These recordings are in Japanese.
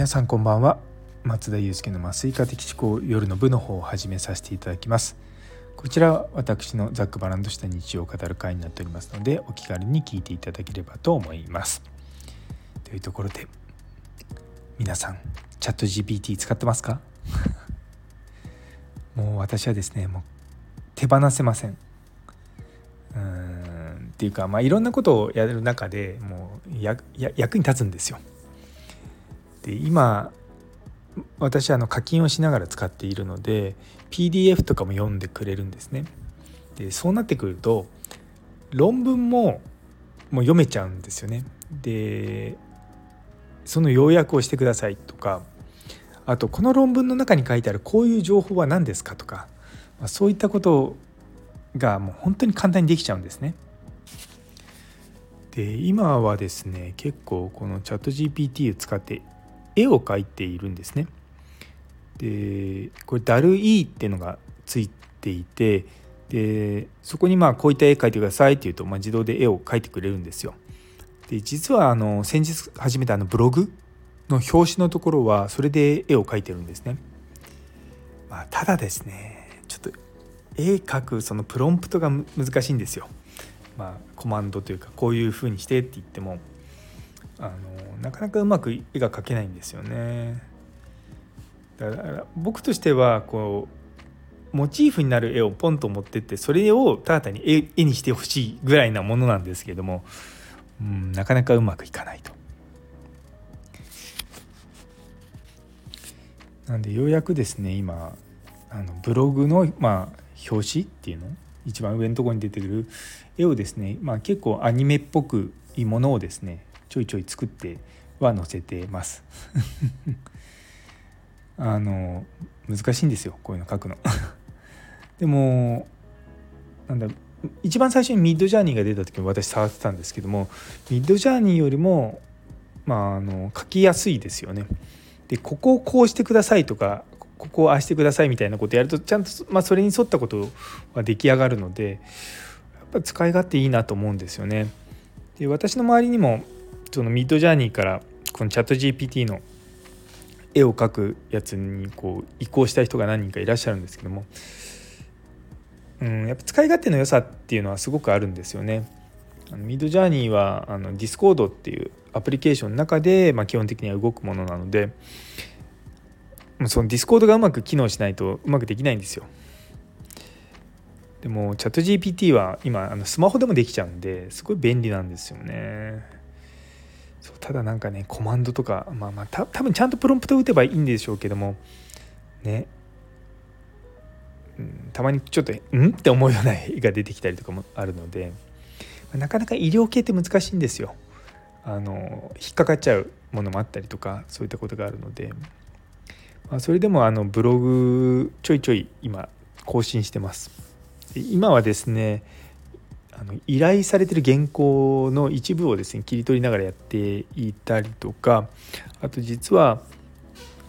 皆さんこんばんは。松田祐介の麻酔科的思考夜の部の方を始めさせていただきます。こちらは私のざっくばらんとした日常を語る会になっておりますのでお気軽に聞いていただければと思います。というところで皆さんチャット GPT 使ってますか？もう私はですねもう手放せません。うんっていうかまあいろんなことをやる中でもう役に立つんですよ。で今私あの課金をしながら使っているので PDF とかも読んでくれるんですね。でそうなってくると論文ももう読めちゃうんですよね。でその要約をしてくださいとかあとこの論文の中に書いてあるこういう情報は何ですかとか、まあ、そういったことがもう本当に簡単にできちゃうんですね。で今はですね結構このチャット GPT を使って絵を描いているんですね。でこれダルイーっていうのがついていてでそこにまあこういった絵描いてくださいっていうと、まあ、自動で絵を描いてくれるんですよ。で実はあの先日始めたあのブログの表紙のところはそれで絵を描いてるんですね。まあ、ただですねちょっと絵描くそのプロンプトが難しいんですよ。まあ、コマンドというかこういうふうにしてって言ってもあのなかなかうまく絵が描けないんですよね。だから僕としてはこうモチーフになる絵をポンと持ってってそれをただ単に絵にしてほしいぐらいなものなんですけども、うん、なかなかうまくいかないと。なんでようやくですね今あのブログの、まあ、表紙っていうの一番上のところに出てくる絵をですね、まあ、結構アニメっぽくいいものをですねちょいちょい作っては載せてます。あの難しいんですよこういうの書くの。でもなんだ一番最初にミッドジャーニーが出た時も私触ってたんですけどもミッドジャーニーよりもまああの書きやすいですよね。でここをこうしてくださいとかここをああしてくださいみたいなことやるとちゃんと、まあ、それに沿ったことは出来上がるのでやっぱ使い勝手いいなと思うんですよね。で私の周りにもそのミッドジャーニーからこのチャット GPT の絵を描くやつにこう移行した人が何人かいらっしゃるんですけども、うん、やっぱ使い勝手の良さっていうのはすごくあるんですよね。あのミッドジャーニーはあのディスコードっていうアプリケーションの中で、まあ、基本的には動くものなのでそのディスコードがうまく機能しないとうまくできないんですよ。でもチャット GPT は今あのスマホでもできちゃうんですごい便利なんですよね。そうただなんかねコマンドとかまあまあた多分ちゃんとプロンプト打てばいいんでしょうけどもね、うん、たまにちょっと「ん?」って思うような絵が出てきたりとかもあるのでなかなか医療系って難しいんですよ。あの引っかかっちゃうものもあったりとかそういったことがあるので、まあ、それでもあのブログちょいちょい今更新してます。今はですねあの依頼されてる原稿の一部をですね切り取りながらやっていたりとかあと実は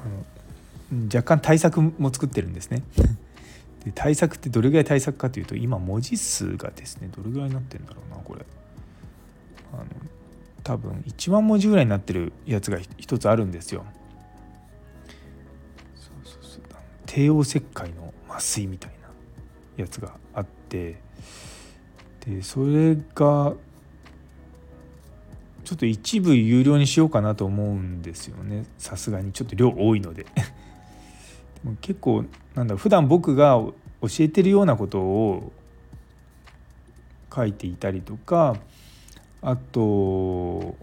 あの若干対策も作ってるんですね。で対策ってどれぐらい対策かというと今文字数がですねどれぐらいになってるんだろうなこれ。あの多分1万文字ぐらいになってるやつが一つあるんですよ。帝王切開の麻酔みたいなやつがあって。でそれがちょっと一部有料にしようかなと思うんですよね。さすがに。ちょっと量多いので。でも結構なんだ普段僕が教えてるようなことを書いていたりとかあと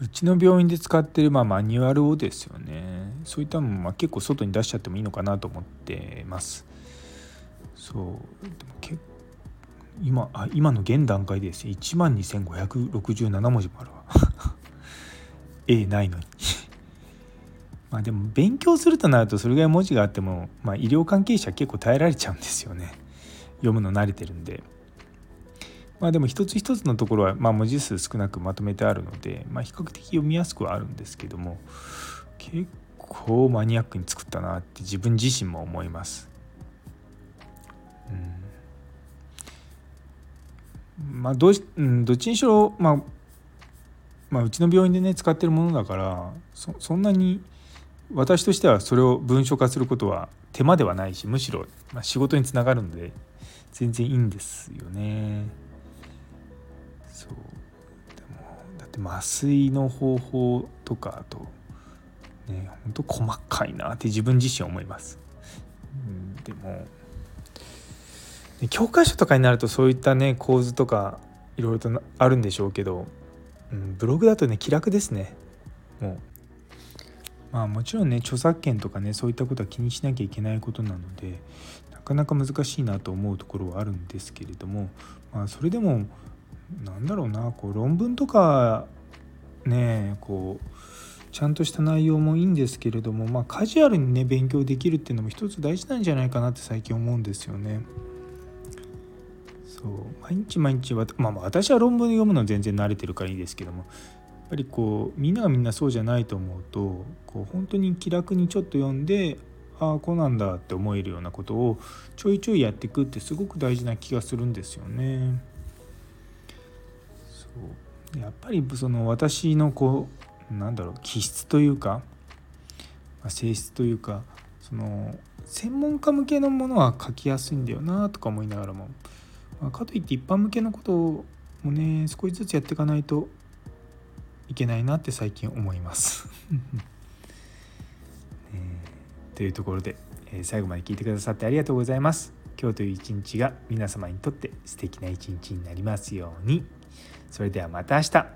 うちの病院で使ってるまあマニュアルをですよね。そういったのもま結構外に出しちゃってもいいのかなと思ってます。そう。でも結今あ今の現段階でですね1万2567文字もあるわ。A ないのに。まあでも勉強するとなるとそれぐらい文字があっても、まあ、医療関係者結構耐えられちゃうんですよね。読むの慣れてるんで。まあでも一つ一つのところは、まあ、文字数少なくまとめてあるので、まあ、比較的読みやすくはあるんですけども結構マニアックに作ったなって自分自身も思います。うん。まあどうし、うん、どっちにしろ、まあ、まあ、うちの病院でね使ってるものだからそんなに私としてはそれを文書化することは手間ではないしむしろま仕事につながるので全然いいんですよね。そうでもだって麻酔の方法とかあとねほんと細かいなって自分自身思います。うんでも教科書とかになるとそういったね構図とかいろいろとあるんでしょうけど、うん、ブログだとね気楽ですねもうまあもちろんね著作権とかねそういったことは気にしなきゃいけないことなのでなかなか難しいなと思うところはあるんですけれどもまあそれでもなんだろうなこう論文とかねこうちゃんとした内容もいいんですけれどもまあカジュアルにね勉強できるっていうのも一つ大事なんじゃないかなって最近思うんですよね。そう毎日毎日は、まあ、私は論文読むの全然慣れてるからいいですけどもやっぱりこうみんながみんなそうじゃないと思うとこう本当に気楽にちょっと読んでああこうなんだって思えるようなことをちょいちょいやっていくってすごく大事な気がするんですよね。そうやっぱりその私のこうなんだろう気質というか、まあ、性質というかその専門家向けのものは書きやすいんだよなとか思いながらもまかといって一般向けのこともね少しずつやっていかないといけないなって最近思います えー、というところで、えー、最後まで聞いてくださってありがとうございます。今日という一日が皆様にとって素敵な一日になりますように。それではまた明日。